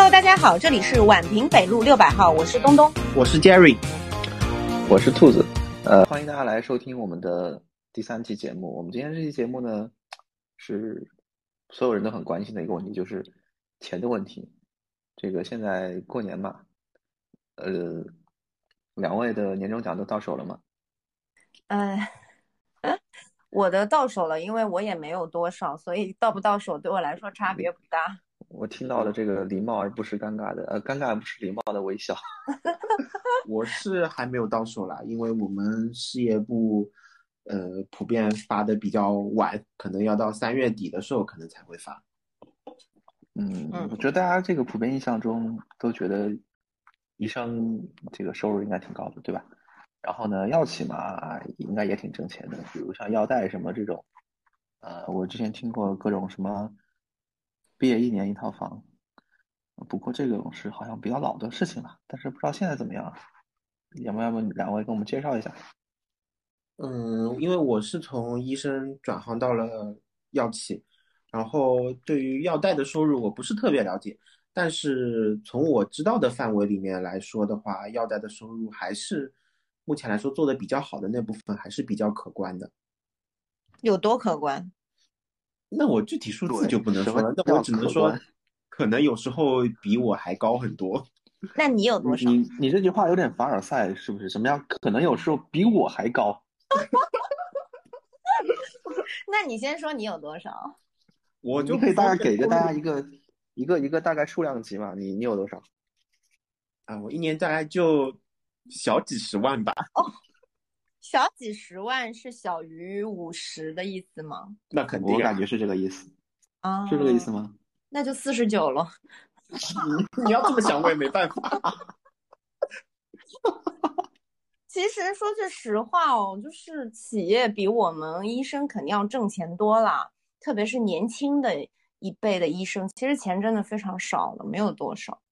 Hello，大家好，这里是宛平北路六百号，我是东东，我是 Jerry，我是兔子。呃，欢迎大家来收听我们的第三期节目。我们今天这期节目呢，是所有人都很关心的一个问题，就是钱的问题。这个现在过年嘛，呃，两位的年终奖都到手了吗？哎，我的到手了，因为我也没有多少，所以到不到手对我来说差别不大。我听到了这个礼貌而不是尴尬的，呃，尴尬而不是礼貌的微笑。我是还没有到手啦，因为我们事业部，呃，普遍发的比较晚，可能要到三月底的时候可能才会发。嗯，我觉得大家这个普遍印象中都觉得医生这个收入应该挺高的，对吧？然后呢，药企嘛，应该也挺挣钱的，比如像药代什么这种，呃，我之前听过各种什么。毕业一年一套房，不过这种是好像比较老的事情了，但是不知道现在怎么样。要不要不两位给我们介绍一下？嗯，因为我是从医生转行到了药企，然后对于药代的收入我不是特别了解，但是从我知道的范围里面来说的话，药代的收入还是目前来说做的比较好的那部分还是比较可观的。有多可观？那我具体数字就不能说了，那我只能说，可能有时候比我还高很多。那你有多少？你你这句话有点凡尔赛，是不是？什么样？可能有时候比我还高。那你先说你有多少？我就可以大概给个大家一个一个一个大概数量级嘛？你你有多少？啊，我一年大概就小几十万吧。哦。小几十万是小于五十的意思吗？那肯定，我感觉是这个意思啊，是这个意思吗？那就四十九了。你你要这么想，我也没办法。其实说句实话哦，就是企业比我们医生肯定要挣钱多了，特别是年轻的一辈的医生，其实钱真的非常少了，没有多少。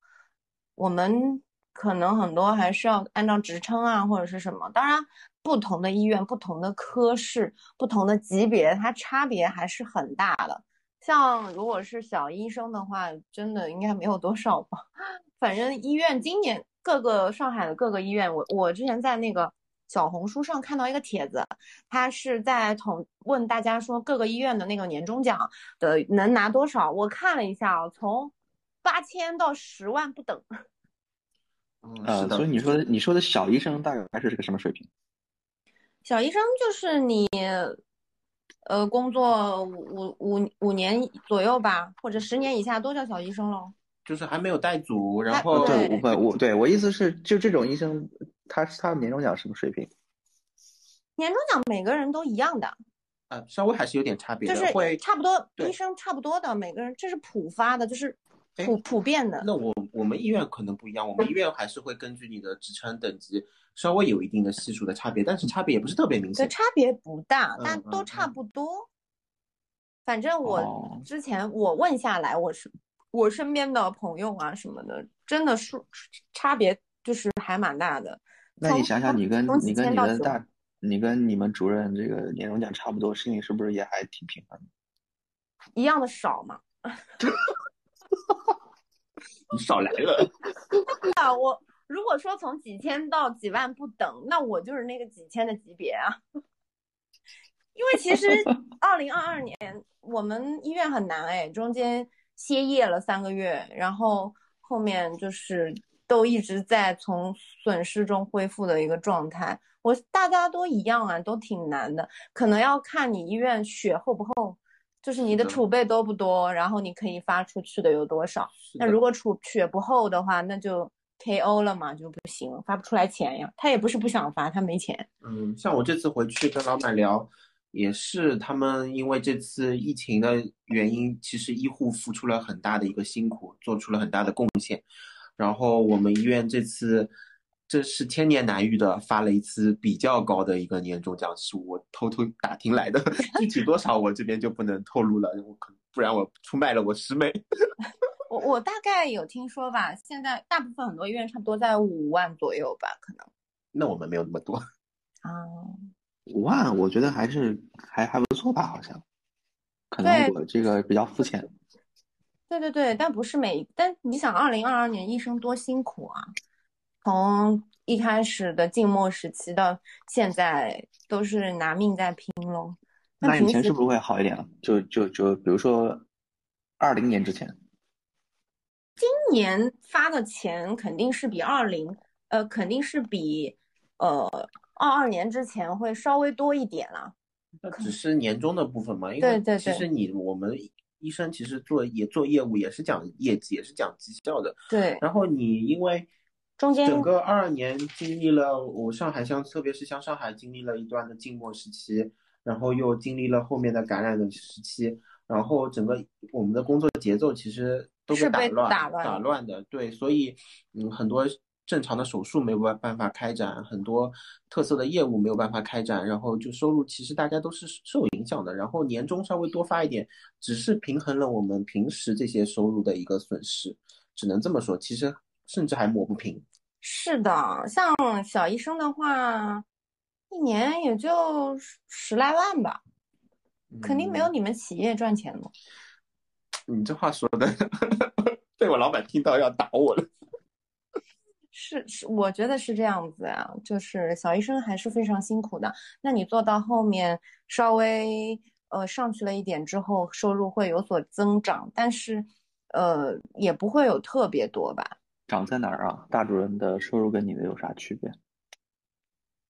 我们可能很多还是要按照职称啊，或者是什么，当然。不同的医院、不同的科室、不同的级别，它差别还是很大的。像如果是小医生的话，真的应该没有多少吧。反正医院今年各个上海的各个医院，我我之前在那个小红书上看到一个帖子，他是在统问大家说各个医院的那个年终奖的能拿多少。我看了一下啊，从八千到十万不等。呃，所以你说你说的小医生大概是个什么水平？小医生就是你，呃，工作五五五年左右吧，或者十年以下都叫小医生喽。就是还没有带组，然后对，不，我对我意思是，就这种医生，他他年终奖什么水平？年终奖每个人都一样的。呃，稍微还是有点差别的，就是会差不多，医生差不多的，每个人这是普发的，就是普普遍的。那我我们医院可能不一样，我们医院还是会根据你的职称等级。稍微有一定的系数的差别，但是差别也不是特别明显。差别不大，但都差不多。反正我之前我问下来，我是我身边的朋友啊什么的，真的数差别就是还蛮大的。那你想想，你跟你跟你的大，你跟你们主任这个年终奖差不多，心里是不是也还挺平衡？一样的少嘛？你少来了。啊，我。如果说从几千到几万不等，那我就是那个几千的级别啊。因为其实 二零二二年我们医院很难哎，中间歇业了三个月，然后后面就是都一直在从损失中恢复的一个状态。我大家都一样啊，都挺难的，可能要看你医院血厚不厚，就是你的储备多不多，然后你可以发出去的有多少。那如果储血不厚的话，那就。K.O. 了嘛就不行，发不出来钱呀。他也不是不想发，他没钱。嗯，像我这次回去跟老板聊，也是他们因为这次疫情的原因，其实医护付出了很大的一个辛苦，做出了很大的贡献。然后我们医院这次，这是千年难遇的，发了一次比较高的一个年终奖，是我偷偷打听来的，具体多少我这边就不能透露了，我可不然我出卖了我师妹。我我大概有听说吧，现在大部分很多医院差不多在五万左右吧，可能。那我们没有那么多啊，五万我觉得还是还还不错吧，好像。可能我这个比较肤浅。对对对，但不是每，但你想，二零二二年医生多辛苦啊，从一开始的静默时期到现在，都是拿命在拼喽。那以前是不是会好一点啊？就就就比如说，二零年之前，今年发的钱肯定是比二零，呃，肯定是比呃二二年之前会稍微多一点啦。那只是年终的部分嘛，因为其实你我们。医生其实做也做业务，也是讲业绩，也是讲绩效的。对。然后你因为中间整个二二年经历了我上海像特别是像上海经历了一段的静默时期，然后又经历了后面的感染的时期，然后整个我们的工作节奏其实都被打乱打打乱的。对，所以嗯很多。正常的手术没有办办法开展，很多特色的业务没有办法开展，然后就收入其实大家都是受影响的。然后年终稍微多发一点，只是平衡了我们平时这些收入的一个损失，只能这么说。其实甚至还抹不平。是的，像小医生的话，一年也就十来万吧，肯定没有你们企业赚钱多。你这话说的，被我老板听到要打我了。是是，我觉得是这样子啊，就是小医生还是非常辛苦的。那你做到后面稍微呃上去了一点之后，收入会有所增长，但是呃也不会有特别多吧？长在哪儿啊？大主任的收入跟你的有啥区别？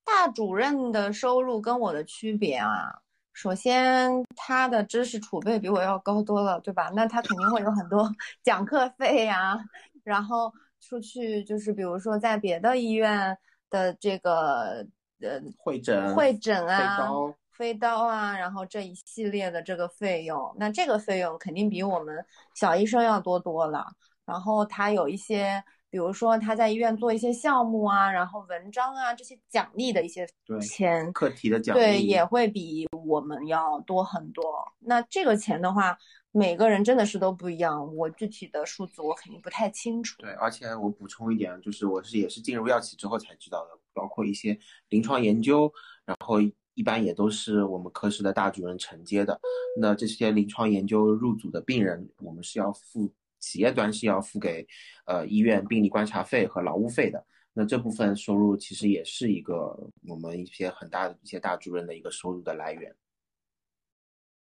大主任的收入跟我的区别啊，首先他的知识储备比我要高多了，对吧？那他肯定会有很多 讲课费呀，然后。出去就是比如说在别的医院的这个呃会诊会诊啊飞刀飞刀啊，然后这一系列的这个费用，那这个费用肯定比我们小医生要多多了。然后他有一些，比如说他在医院做一些项目啊，然后文章啊这些奖励的一些钱，课题的奖励对也会比我们要多很多。那这个钱的话。每个人真的是都不一样，我具体的数字我肯定不太清楚。对，而且我补充一点，就是我是也是进入药企之后才知道的，包括一些临床研究，然后一般也都是我们科室的大主任承接的。那这些临床研究入组的病人，我们是要付企业端是要付给呃医院病例观察费和劳务费的。那这部分收入其实也是一个我们一些很大的一些大主任的一个收入的来源。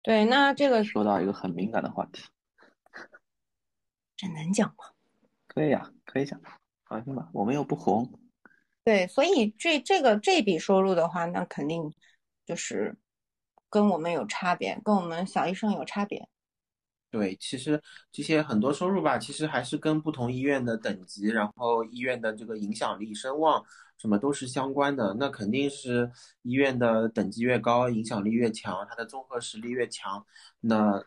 对，那这个说到一个很敏感的话题，这能讲吗？可以呀，可以讲，放心吧，我们又不红。对，所以这这个这笔收入的话，那肯定就是跟我们有差别，跟我们小医生有差别。对，其实这些很多收入吧，其实还是跟不同医院的等级，然后医院的这个影响力、声望。什么都是相关的，那肯定是医院的等级越高，影响力越强，它的综合实力越强，那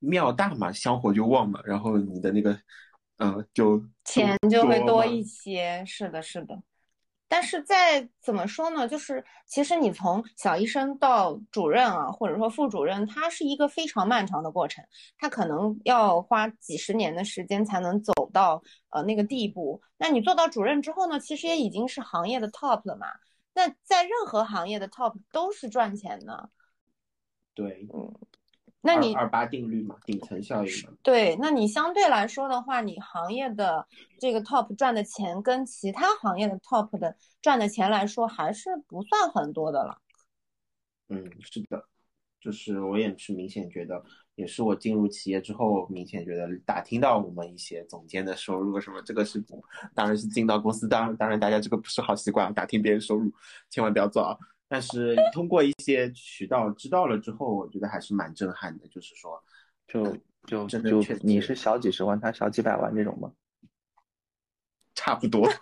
庙大嘛，香火就旺嘛，然后你的那个，嗯，就钱就会多一些。是的，是的。但是在怎么说呢？就是其实你从小医生到主任啊，或者说副主任，他是一个非常漫长的过程，他可能要花几十年的时间才能走到呃那个地步。那你做到主任之后呢，其实也已经是行业的 top 了嘛。那在任何行业的 top 都是赚钱的。对，嗯。那你二八定律嘛，顶层效应嘛。对，那你相对来说的话，你行业的这个 top 赚的钱跟其他行业的 top 的赚的钱来说，还是不算很多的了。嗯，是的，就是我也是明显觉得，也是我进入企业之后，明显觉得打听到我们一些总监的收入什么，这个是当然是进到公司，当当然大家这个不是好习惯，打听别人收入千万不要做啊。但是通过一些渠道知道了之后，我觉得还是蛮震撼的。就是说，就就真的，你是小几十万，他小几百万这种吗？差不多。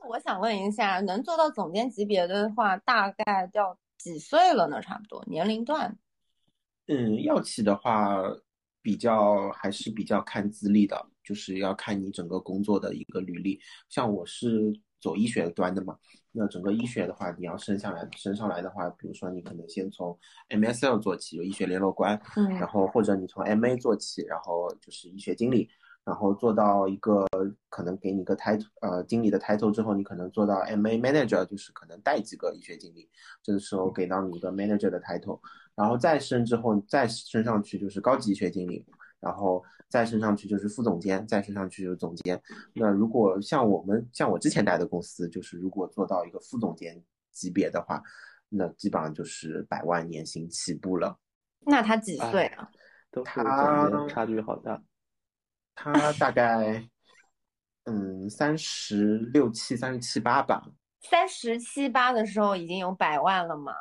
那我想问一下，能做到总监级别的话，大概要几岁了呢？差不多年龄段。嗯，药企的话，比较还是比较看资历的，就是要看你整个工作的一个履历。像我是走医学端的嘛。那整个医学的话，你要升下来，升上来的话，比如说你可能先从 MSL 做起，有医学联络官，嗯，然后或者你从 MA 做起，然后就是医学经理，然后做到一个可能给你个 title，呃，经理的 title 之后，你可能做到 MA manager，就是可能带几个医学经理，这个时候给到你一个 manager 的 title，然后再升之后再升上去就是高级医学经理，然后再升上去就是副总监，再升上去就是总监。那如果像我们像我之前待的公司，就是如果做到一个副总监级别的话，那基本上就是百万年薪起步了。那他几岁啊？都是总监，差距好大。他大概嗯三十六七、三十七八吧。三十七八的时候已经有百万了嘛？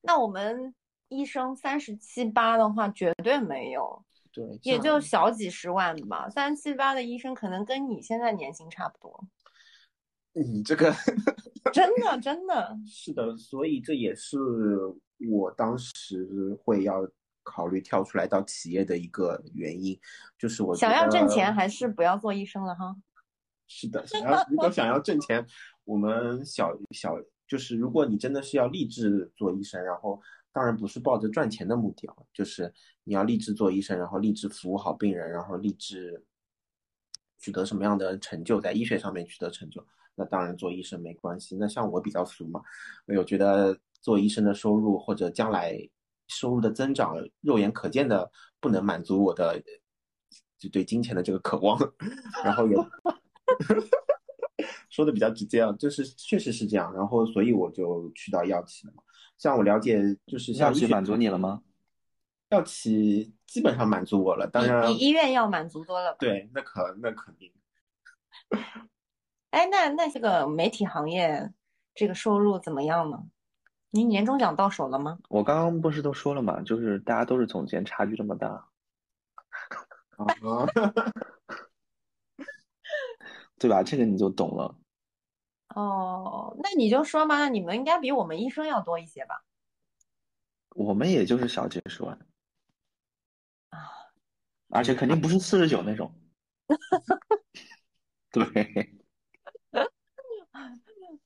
那我们医生三十七八的话，绝对没有。对，也就小几十万吧。三七八的医生可能跟你现在年薪差不多。你这个 真的真的 是的，所以这也是我当时会要考虑跳出来到企业的一个原因，就是我想要挣钱，还是不要做医生了哈。是的，想要如果想要挣钱，我们小小就是如果你真的是要立志做医生，然后当然不是抱着赚钱的目的啊，就是你要立志做医生，然后立志服务好病人，然后立志取得什么样的成就，在医学上面取得成就。那当然做医生没关系。那像我比较俗嘛，我觉得做医生的收入或者将来收入的增长，肉眼可见的不能满足我的就对金钱的这个渴望。然后也说的比较直接啊，就是确实是这样。然后所以我就去到药企了嘛。像我了解，就是药企满足你了吗？药企基本上满足我了，当然比医院要满足多了。对，那可那肯定。哎，那那这个媒体行业这个收入怎么样呢？您年终奖到手了吗？我刚刚不是都说了嘛？就是大家都是总监，差距这么大，啊，对吧？这个你就懂了。哦，那你就说嘛，你们应该比我们医生要多一些吧？我们也就是小几十万啊，而且肯定不是四十九那种。对。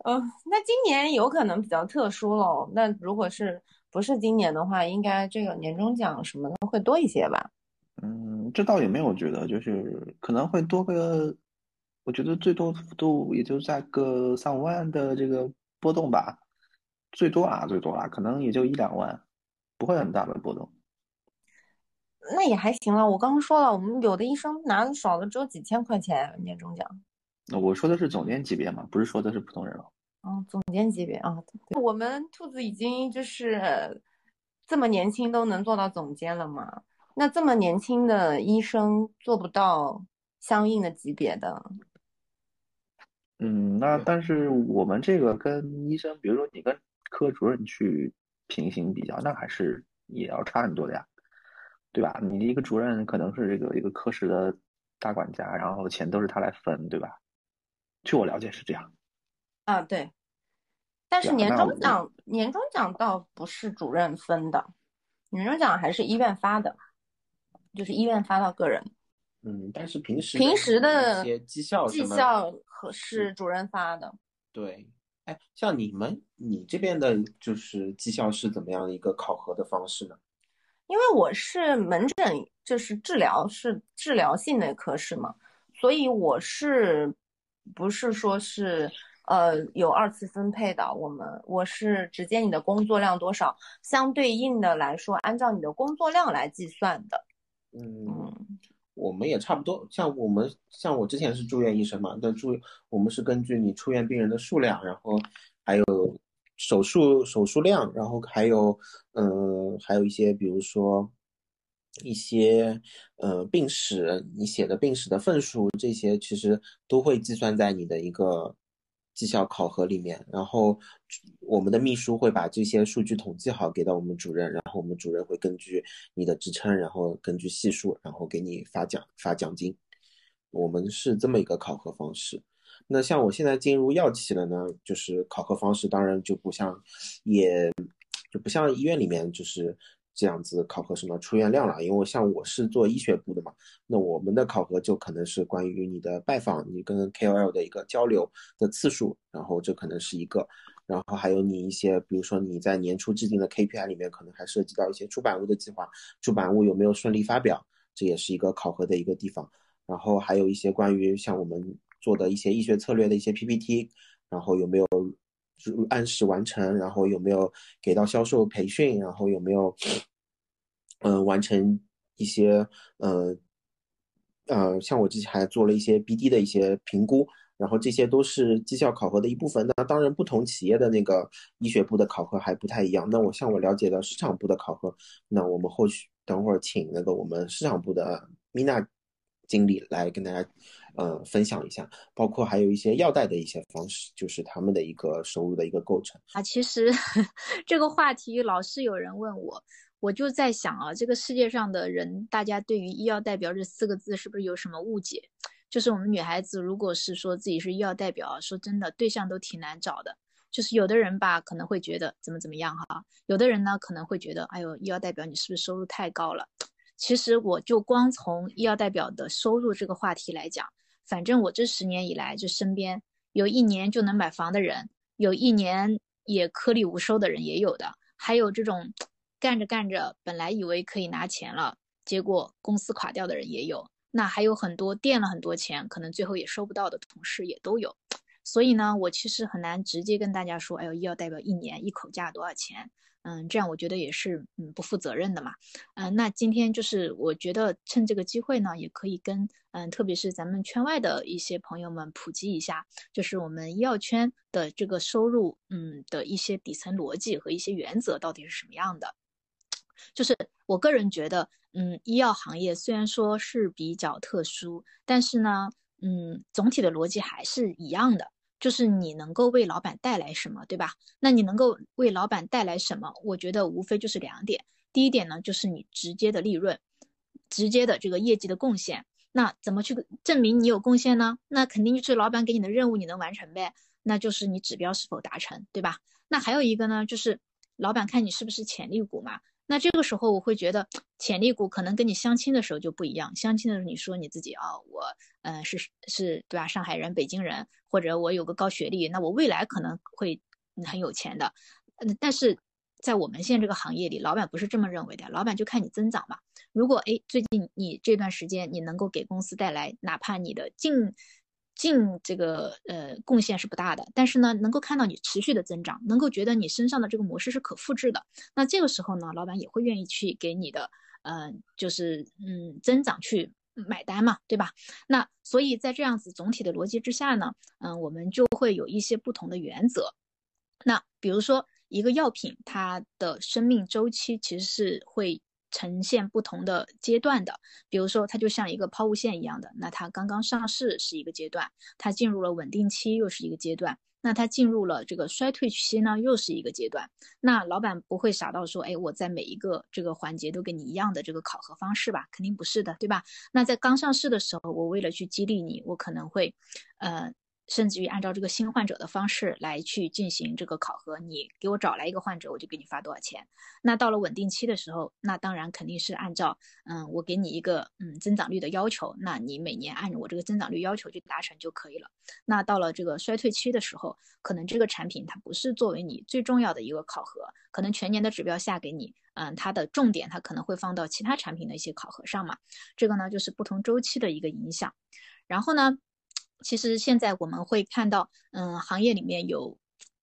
嗯，那今年有可能比较特殊喽。那如果是不是今年的话，应该这个年终奖什么的会多一些吧？嗯，这倒也没有觉得，就是可能会多个，我觉得最多幅度也就在个三五万的这个波动吧，最多啊，最多啊，可能也就一两万，不会很大的波动。那也还行了。我刚刚说了，我们有的医生拿的少的只有几千块钱年终奖。那我说的是总监级别嘛，不是说的是普通人了。哦，总监级别啊，我们兔子已经就是这么年轻都能做到总监了嘛？那这么年轻的医生做不到相应的级别的？嗯，那但是我们这个跟医生，比如说你跟科主任去平行比较，那还是也要差很多的呀，对吧？你一个主任可能是这个一个科室的大管家，然后钱都是他来分，对吧？据我了解是这样。啊，对，但是年终奖年终奖倒不是主任分的，年终奖还是医院发的，就是医院发到个人。嗯，但是平时平时的绩效绩效和是主任发的。对，哎，像你们你这边的就是绩效是怎么样的一个考核的方式呢？因为我是门诊，就是治疗是治疗性的科室嘛，所以我是不是说是。呃，有二次分配的，我们我是直接你的工作量多少，相对应的来说，按照你的工作量来计算的。嗯，我们也差不多，像我们像我之前是住院医生嘛，那住我们是根据你出院病人的数量，然后手术手术量，然后还有嗯，还有一些比如说一些呃病史，你写的病史的份数这些，其实都会计算在你的一个。绩效考核里面，然后我们的秘书会把这些数据统计好给到我们主任，然后我们主任会根据你的职称，然后根据系数，然后给你发奖发奖金。我们是这么一个考核方式。那像我现在进入药企了呢，就是考核方式当然就不像，也就不像医院里面就是。这样子考核什么出院量了？因为像我是做医学部的嘛，那我们的考核就可能是关于你的拜访，你跟 KOL 的一个交流的次数，然后这可能是一个，然后还有你一些，比如说你在年初制定的 KPI 里面，可能还涉及到一些出版物的计划，出版物有没有顺利发表，这也是一个考核的一个地方。然后还有一些关于像我们做的一些医学策略的一些 PPT，然后有没有。按时完成，然后有没有给到销售培训，然后有没有嗯，完成一些，呃，呃，像我之前还做了一些 BD 的一些评估，然后这些都是绩效考核的一部分。那当然，不同企业的那个医学部的考核还不太一样。那我像我了解的市场部的考核，那我们后续等会儿请那个我们市场部的 Mina 经理来跟大家，呃，分享一下，包括还有一些药代的一些方式，就是他们的一个收入的一个构成啊。其实 这个话题老是有人问我。我就在想啊，这个世界上的人，大家对于医药代表这四个字是不是有什么误解？就是我们女孩子如果是说自己是医药代表，说真的，对象都挺难找的。就是有的人吧，可能会觉得怎么怎么样哈，有的人呢可能会觉得，哎呦，医药代表你是不是收入太高了？其实我就光从医药代表的收入这个话题来讲，反正我这十年以来，就身边有一年就能买房的人，有一年也颗粒无收的人也有的，还有这种。干着干着，本来以为可以拿钱了，结果公司垮掉的人也有。那还有很多垫了很多钱，可能最后也收不到的同事也都有。所以呢，我其实很难直接跟大家说，哎呦，医药代表一年一口价多少钱？嗯，这样我觉得也是嗯不负责任的嘛。嗯，那今天就是我觉得趁这个机会呢，也可以跟嗯特别是咱们圈外的一些朋友们普及一下，就是我们医药圈的这个收入嗯的一些底层逻辑和一些原则到底是什么样的。就是我个人觉得，嗯，医药行业虽然说是比较特殊，但是呢，嗯，总体的逻辑还是一样的，就是你能够为老板带来什么，对吧？那你能够为老板带来什么？我觉得无非就是两点。第一点呢，就是你直接的利润，直接的这个业绩的贡献。那怎么去证明你有贡献呢？那肯定就是老板给你的任务你能完成呗，那就是你指标是否达成，对吧？那还有一个呢，就是老板看你是不是潜力股嘛。那这个时候我会觉得潜力股可能跟你相亲的时候就不一样。相亲的时候你说你自己啊，我嗯是是对吧？上海人、北京人，或者我有个高学历，那我未来可能会很有钱的。嗯，但是在我们现在这个行业里，老板不是这么认为的。老板就看你增长嘛。如果哎最近你这段时间你能够给公司带来，哪怕你的净。净这个呃贡献是不大的，但是呢，能够看到你持续的增长，能够觉得你身上的这个模式是可复制的，那这个时候呢，老板也会愿意去给你的，嗯，就是嗯增长去买单嘛，对吧？那所以在这样子总体的逻辑之下呢，嗯，我们就会有一些不同的原则。那比如说一个药品，它的生命周期其实是会。呈现不同的阶段的，比如说它就像一个抛物线一样的，那它刚刚上市是一个阶段，它进入了稳定期又是一个阶段，那它进入了这个衰退期呢又是一个阶段。那老板不会傻到说，哎，我在每一个这个环节都跟你一样的这个考核方式吧？肯定不是的，对吧？那在刚上市的时候，我为了去激励你，我可能会，呃。甚至于按照这个新患者的方式来去进行这个考核，你给我找来一个患者，我就给你发多少钱。那到了稳定期的时候，那当然肯定是按照，嗯，我给你一个嗯增长率的要求，那你每年按我这个增长率要求去达成就可以了。那到了这个衰退期的时候，可能这个产品它不是作为你最重要的一个考核，可能全年的指标下给你，嗯，它的重点它可能会放到其他产品的一些考核上嘛。这个呢就是不同周期的一个影响。然后呢？其实现在我们会看到，嗯，行业里面有，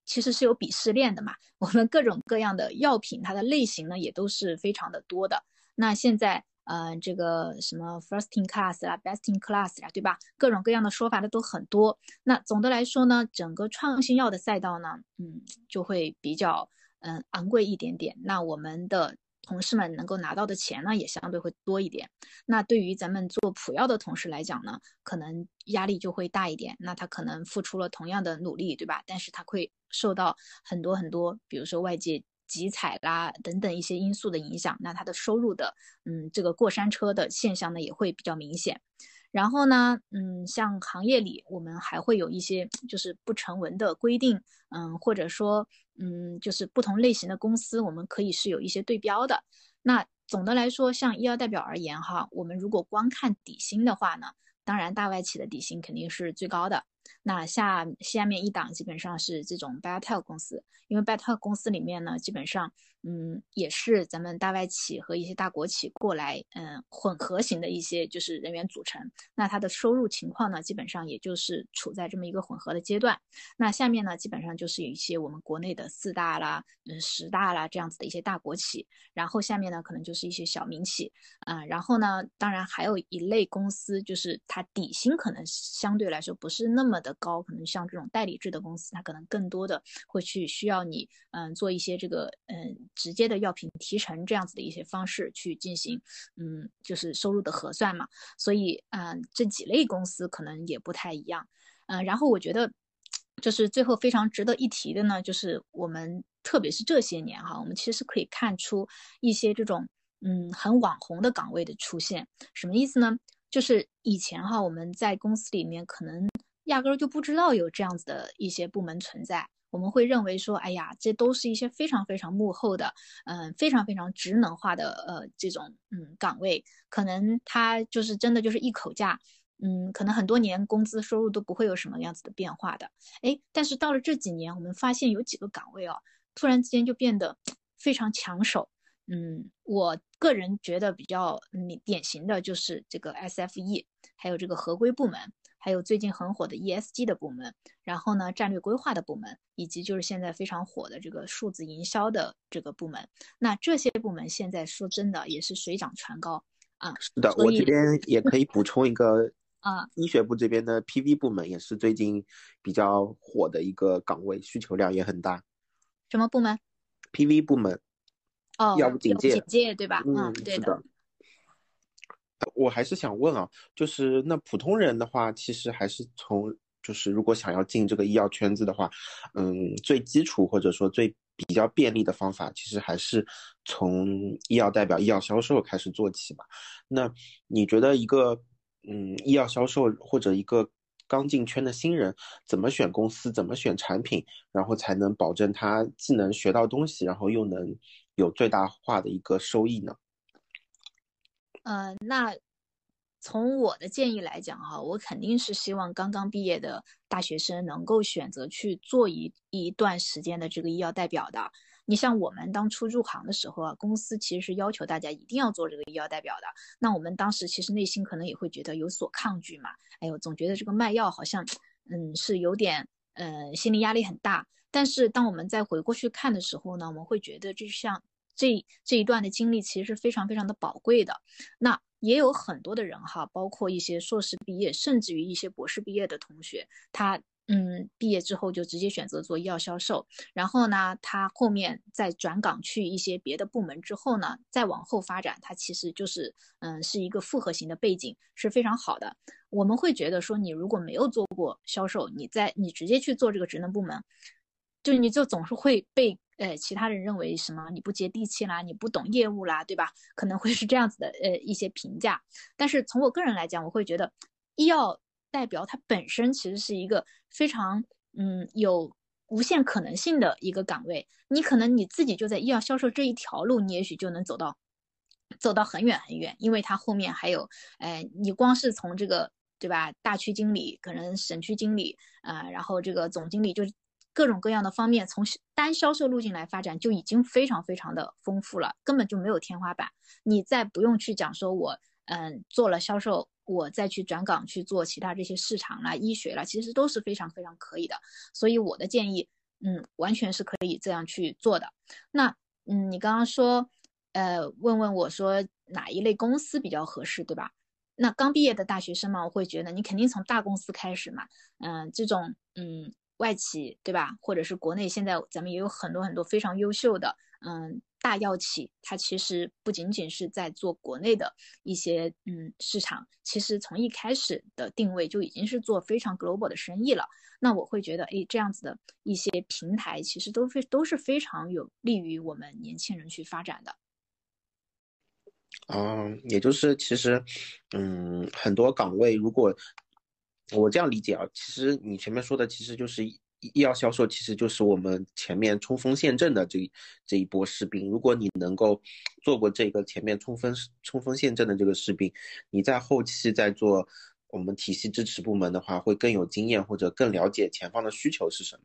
其实是有鄙视链的嘛。我们各种各样的药品，它的类型呢也都是非常的多的。那现在，嗯，这个什么 first in class 啦，best in class 啦，对吧？各种各样的说法的都很多。那总的来说呢，整个创新药的赛道呢，嗯，就会比较，嗯，昂贵一点点。那我们的。同事们能够拿到的钱呢，也相对会多一点。那对于咱们做普药的同事来讲呢，可能压力就会大一点。那他可能付出了同样的努力，对吧？但是他会受到很多很多，比如说外界集采啦等等一些因素的影响。那他的收入的，嗯，这个过山车的现象呢，也会比较明显。然后呢，嗯，像行业里我们还会有一些就是不成文的规定，嗯，或者说，嗯，就是不同类型的公司，我们可以是有一些对标的。那总的来说，像医药代表而言哈，我们如果光看底薪的话呢，当然大外企的底薪肯定是最高的。那下下面一档基本上是这种 biotech 公司，因为 biotech 公司里面呢，基本上嗯也是咱们大外企和一些大国企过来嗯混合型的一些就是人员组成。那它的收入情况呢，基本上也就是处在这么一个混合的阶段。那下面呢，基本上就是有一些我们国内的四大啦、嗯十大啦这样子的一些大国企，然后下面呢可能就是一些小民企啊，然后呢，当然还有一类公司，就是它底薪可能相对来说不是那么的高，可能像这种代理制的公司，它可能更多的会去需要你嗯做一些这个嗯直接的药品提成这样子的一些方式去进行嗯就是收入的核算嘛，所以嗯这几类公司可能也不太一样，嗯，然后我觉得。就是最后非常值得一提的呢，就是我们特别是这些年哈，我们其实可以看出一些这种嗯很网红的岗位的出现。什么意思呢？就是以前哈我们在公司里面可能压根儿就不知道有这样子的一些部门存在，我们会认为说，哎呀，这都是一些非常非常幕后的，嗯，非常非常职能化的呃这种嗯岗位，可能他就是真的就是一口价。嗯，可能很多年工资收入都不会有什么样子的变化的，哎，但是到了这几年，我们发现有几个岗位哦，突然之间就变得 非常抢手。嗯，我个人觉得比较嗯典型的就是这个 SFE，还有这个合规部门，还有最近很火的 ESG 的部门，然后呢战略规划的部门，以及就是现在非常火的这个数字营销的这个部门。那这些部门现在说真的也是水涨船高啊。是的，我这边也可以补充一个。啊，医学部这边的 PV 部门也是最近比较火的一个岗位，需求量也很大。什么部门？PV 部门。哦，药物警戒，警戒对吧？嗯，对的。我还是想问啊，就是那普通人的话，其实还是从就是如果想要进这个医药圈子的话，嗯，最基础或者说最比较便利的方法，其实还是从医药代表、医药销售开始做起嘛。那你觉得一个？嗯，医药销售或者一个刚进圈的新人，怎么选公司，怎么选产品，然后才能保证他既能学到东西，然后又能有最大化的一个收益呢？呃，那从我的建议来讲哈，我肯定是希望刚刚毕业的大学生能够选择去做一一段时间的这个医药代表的。你像我们当初入行的时候啊，公司其实是要求大家一定要做这个医药代表的。那我们当时其实内心可能也会觉得有所抗拒嘛。哎呦，总觉得这个卖药好像，嗯，是有点，嗯，心理压力很大。但是当我们再回过去看的时候呢，我们会觉得就像这这一段的经历其实是非常非常的宝贵的。那也有很多的人哈，包括一些硕士毕业，甚至于一些博士毕业的同学，他。嗯，毕业之后就直接选择做医药销售，然后呢，他后面再转岗去一些别的部门之后呢，再往后发展，他其实就是嗯，是一个复合型的背景，是非常好的。我们会觉得说，你如果没有做过销售，你在你直接去做这个职能部门，就你就总是会被呃其他人认为什么你不接地气啦，你不懂业务啦，对吧？可能会是这样子的呃一些评价。但是从我个人来讲，我会觉得医药。代表它本身其实是一个非常嗯有无限可能性的一个岗位，你可能你自己就在医药销售这一条路，你也许就能走到走到很远很远，因为它后面还有，哎，你光是从这个对吧，大区经理，可能省区经理啊，然后这个总经理，就各种各样的方面，从单销售路径来发展，就已经非常非常的丰富了，根本就没有天花板，你再不用去讲说我嗯做了销售。我再去转岗去做其他这些市场啦、医学啦，其实都是非常非常可以的。所以我的建议，嗯，完全是可以这样去做的。那，嗯，你刚刚说，呃，问问我说哪一类公司比较合适，对吧？那刚毕业的大学生嘛，我会觉得你肯定从大公司开始嘛，嗯，这种，嗯，外企，对吧？或者是国内现在咱们也有很多很多非常优秀的，嗯。大药企，它其实不仅仅是在做国内的一些嗯市场，其实从一开始的定位就已经是做非常 global 的生意了。那我会觉得，哎，这样子的一些平台，其实都非都是非常有利于我们年轻人去发展的。嗯，也就是其实，嗯，很多岗位，如果我这样理解啊，其实你前面说的其实就是。医药销售其实就是我们前面冲锋陷阵的这这一波士兵。如果你能够做过这个前面冲锋冲锋陷阵的这个士兵，你在后期在做我们体系支持部门的话，会更有经验或者更了解前方的需求是什么。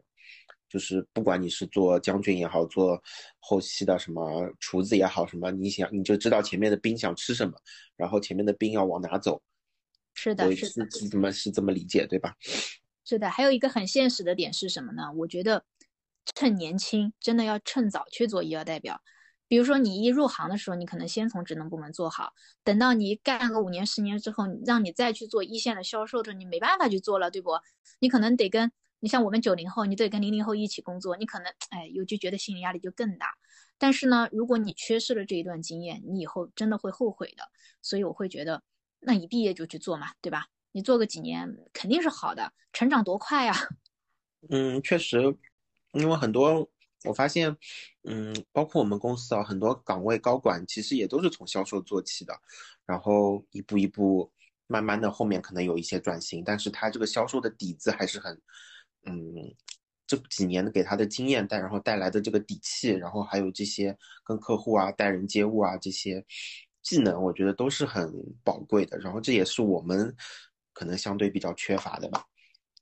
就是不管你是做将军也好，做后期的什么厨子也好，什么你想你就知道前面的兵想吃什么，然后前面的兵要往哪走。是的，是的，是这么是这么理解对吧？是的，还有一个很现实的点是什么呢？我觉得趁年轻，真的要趁早去做医药代表。比如说你一入行的时候，你可能先从职能部门做好，等到你干个五年十年之后，让你再去做一线的销售的，你没办法去做了，对不？你可能得跟你像我们九零后，你得跟零零后一起工作，你可能哎，有就觉得心理压力就更大。但是呢，如果你缺失了这一段经验，你以后真的会后悔的。所以我会觉得，那一毕业就去做嘛，对吧？你做个几年肯定是好的，成长多快呀！嗯，确实，因为很多我发现，嗯，包括我们公司啊，很多岗位高管其实也都是从销售做起的，然后一步一步，慢慢的后面可能有一些转型，但是他这个销售的底子还是很，嗯，这几年给他的经验带，然后带来的这个底气，然后还有这些跟客户啊、待人接物啊这些技能，我觉得都是很宝贵的，然后这也是我们。可能相对比较缺乏的吧。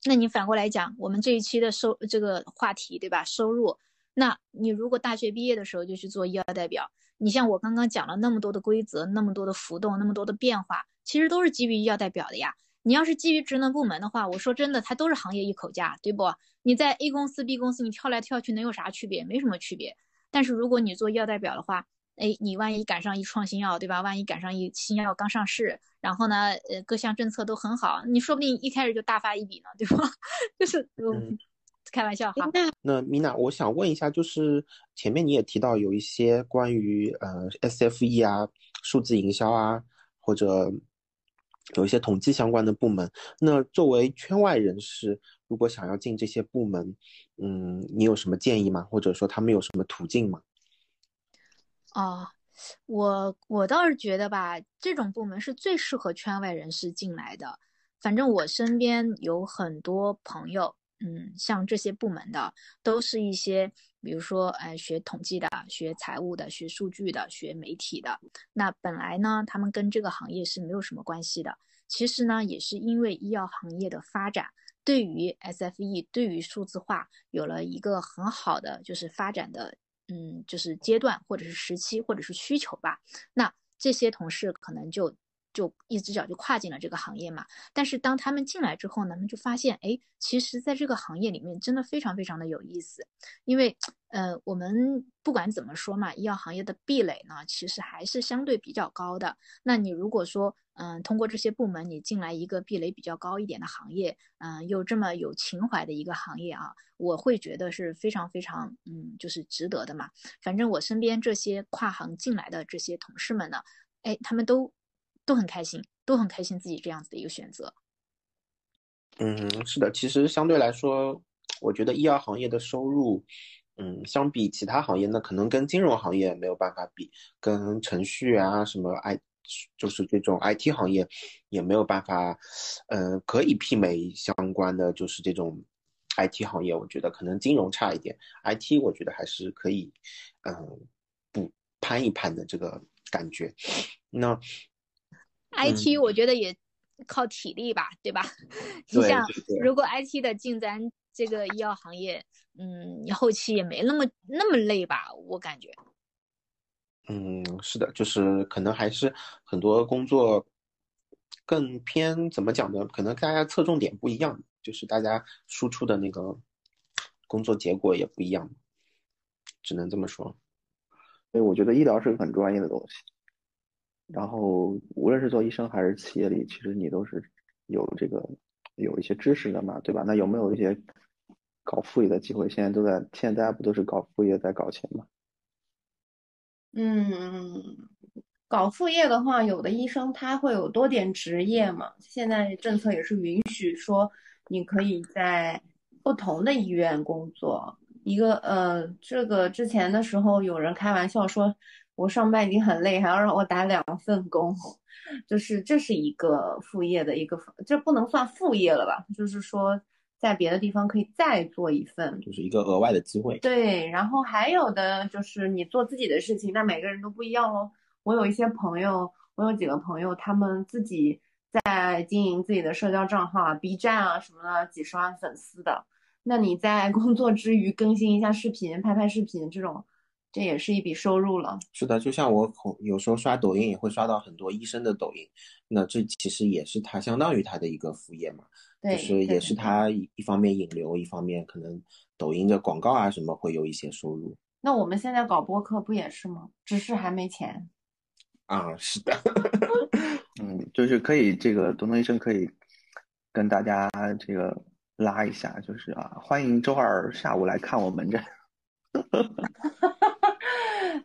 那你反过来讲，我们这一期的收这个话题，对吧？收入，那你如果大学毕业的时候就去做医药代表，你像我刚刚讲了那么多的规则，那么多的浮动，那么多的变化，其实都是基于医药代表的呀。你要是基于职能部门的话，我说真的，它都是行业一口价，对不？你在 A 公司、B 公司，你跳来跳去能有啥区别？没什么区别。但是如果你做医药代表的话，哎，你万一赶上一创新药，对吧？万一赶上一新药刚上市，然后呢，呃，各项政策都很好，你说不定一开始就大发一笔呢，对吧？就是嗯，开玩笑哈。那米娜，我想问一下，就是前面你也提到有一些关于呃 SFE 啊、数字营销啊，或者有一些统计相关的部门。那作为圈外人士，如果想要进这些部门，嗯，你有什么建议吗？或者说他们有什么途径吗？哦，我我倒是觉得吧，这种部门是最适合圈外人士进来的。反正我身边有很多朋友，嗯，像这些部门的，都是一些，比如说，呃，学统计的、学财务的、学数据的、学媒体的。那本来呢，他们跟这个行业是没有什么关系的。其实呢，也是因为医药行业的发展，对于 SFE，对于数字化有了一个很好的就是发展的。嗯，就是阶段，或者是时期，或者是需求吧。那这些同事可能就就一只脚就跨进了这个行业嘛。但是当他们进来之后呢，他们就发现，哎，其实在这个行业里面真的非常非常的有意思。因为，呃，我们不管怎么说嘛，医药行业的壁垒呢，其实还是相对比较高的。那你如果说，嗯，通过这些部门你进来一个壁垒比较高一点的行业，嗯，又这么有情怀的一个行业啊，我会觉得是非常非常，嗯，就是值得的嘛。反正我身边这些跨行进来的这些同事们呢，哎，他们都都很开心，都很开心自己这样子的一个选择。嗯，是的，其实相对来说，我觉得医药行业的收入，嗯，相比其他行业，那可能跟金融行业没有办法比，跟程序啊什么 I。就是这种 IT 行业也没有办法，呃，可以媲美相关的，就是这种 IT 行业。我觉得可能金融差一点，IT 我觉得还是可以，嗯，补攀一攀的这个感觉。那 IT 我觉得也靠体力吧，对吧？你像如果 IT 的进咱这个医药行业，嗯，你后期也没那么那么累吧？我感觉。嗯，是的，就是可能还是很多工作更偏怎么讲呢？可能大家侧重点不一样，就是大家输出的那个工作结果也不一样，只能这么说。所以我觉得医疗是个很专业的东西。然后无论是做医生还是企业里，其实你都是有这个有一些知识的嘛，对吧？那有没有一些搞副业的机会？现在都在，现在大家不都是搞副业在搞钱吗？嗯，搞副业的话，有的医生他会有多点职业嘛。现在政策也是允许说，你可以在不同的医院工作。一个呃，这个之前的时候有人开玩笑说，我上班已经很累，还要让我打两份工，就是这是一个副业的一个，这不能算副业了吧？就是说。在别的地方可以再做一份，就是一个额外的机会。对，然后还有的就是你做自己的事情，那每个人都不一样喽。我有一些朋友，我有几个朋友，他们自己在经营自己的社交账号啊，B 站啊什么的，几十万粉丝的。那你在工作之余更新一下视频，拍拍视频，这种这也是一笔收入了。是的，就像我有时候刷抖音也会刷到很多医生的抖音，那这其实也是他相当于他的一个副业嘛，就是也是他一方面引流，一方面可能抖音的广告啊什么会有一些收入。那我们现在搞播客不也是吗？只是还没钱。啊，是的。嗯，就是可以，这个东东医生可以跟大家这个拉一下，就是啊，欢迎周二下午来看我门诊。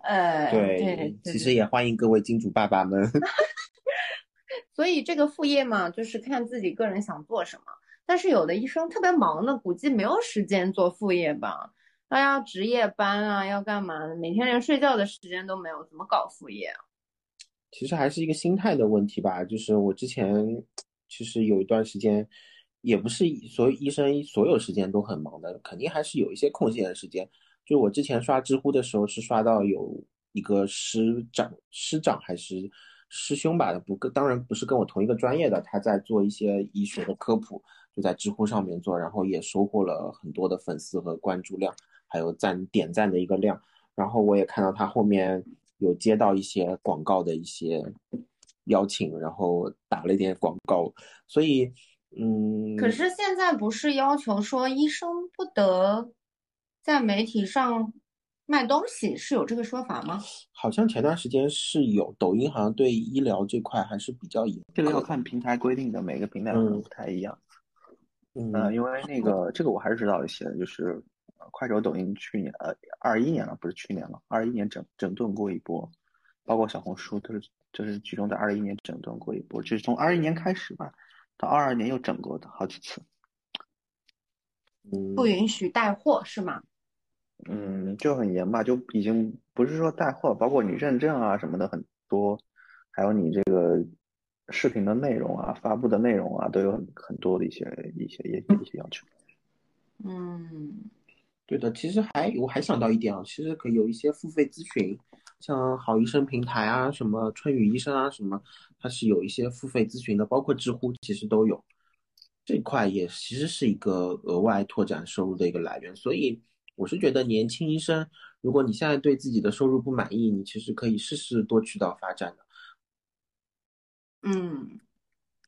呃，对，其实也欢迎各位金主爸爸们。所以这个副业嘛，就是看自己个人想做什么。但是有的医生特别忙的，估计没有时间做副业吧。他要值夜班啊，要干嘛的？每天连睡觉的时间都没有，怎么搞副业啊？其实还是一个心态的问题吧。就是我之前其实有一段时间，也不是所有医生所有时间都很忙的，肯定还是有一些空闲的时间。就我之前刷知乎的时候，是刷到有一个师长、师长还是师兄吧，不跟，当然不是跟我同一个专业的，他在做一些医学的科普，就在知乎上面做，然后也收获了很多的粉丝和关注量。还有赞点赞的一个量，然后我也看到他后面有接到一些广告的一些邀请，然后打了一点广告，所以，嗯。可是现在不是要求说医生不得在媒体上卖东西，是有这个说法吗？好像前段时间是有，抖音好像对医疗这块还是比较严。这个要看平台规定的，每个平台可能不太一样。嗯，因为那个这个我还是知道一些，就是。快手、抖音去年呃二一年了，不是去年了，二一年整整顿过一波，包括小红书都是就是集中在二一年整顿过一波，就是从二一年开始吧，到二二年又整过的好几次。嗯，不允许带货是吗？嗯，就很严吧，就已经不是说带货，包括你认证啊什么的很多，还有你这个视频的内容啊、发布的内容啊，都有很很多的一些一些一些要求。嗯。对的，其实还我还想到一点啊，其实可以有一些付费咨询，像好医生平台啊，什么春雨医生啊，什么，它是有一些付费咨询的，包括知乎其实都有，这块也其实是一个额外拓展收入的一个来源。所以我是觉得年轻医生，如果你现在对自己的收入不满意，你其实可以试试多渠道发展的。嗯，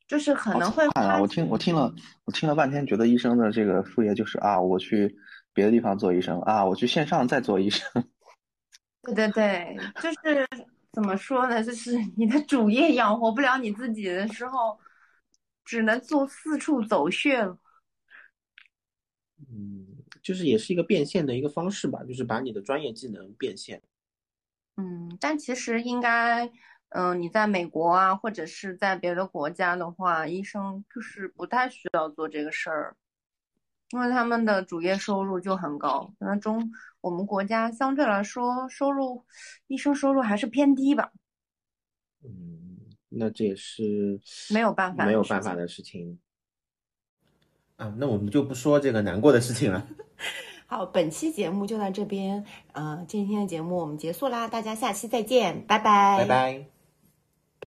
就是可能会。啊，我听我听了我听了半天，觉得医生的这个副业就是啊，我去。别的地方做医生啊，我去线上再做医生。对对对，就是怎么说呢？就是你的主业养活不了你自己的时候，只能做四处走穴了。嗯，就是也是一个变现的一个方式吧，就是把你的专业技能变现。嗯，但其实应该，嗯，你在美国啊，或者是在别的国家的话，医生就是不太需要做这个事儿。因为他们的主业收入就很高，那中我们国家相对来说收入，医生收入还是偏低吧。嗯，那这也是没有办法没有办法的事情。啊，那我们就不说这个难过的事情了。好，本期节目就到这边，呃，今天的节目我们结束啦，大家下期再见，拜拜，拜拜。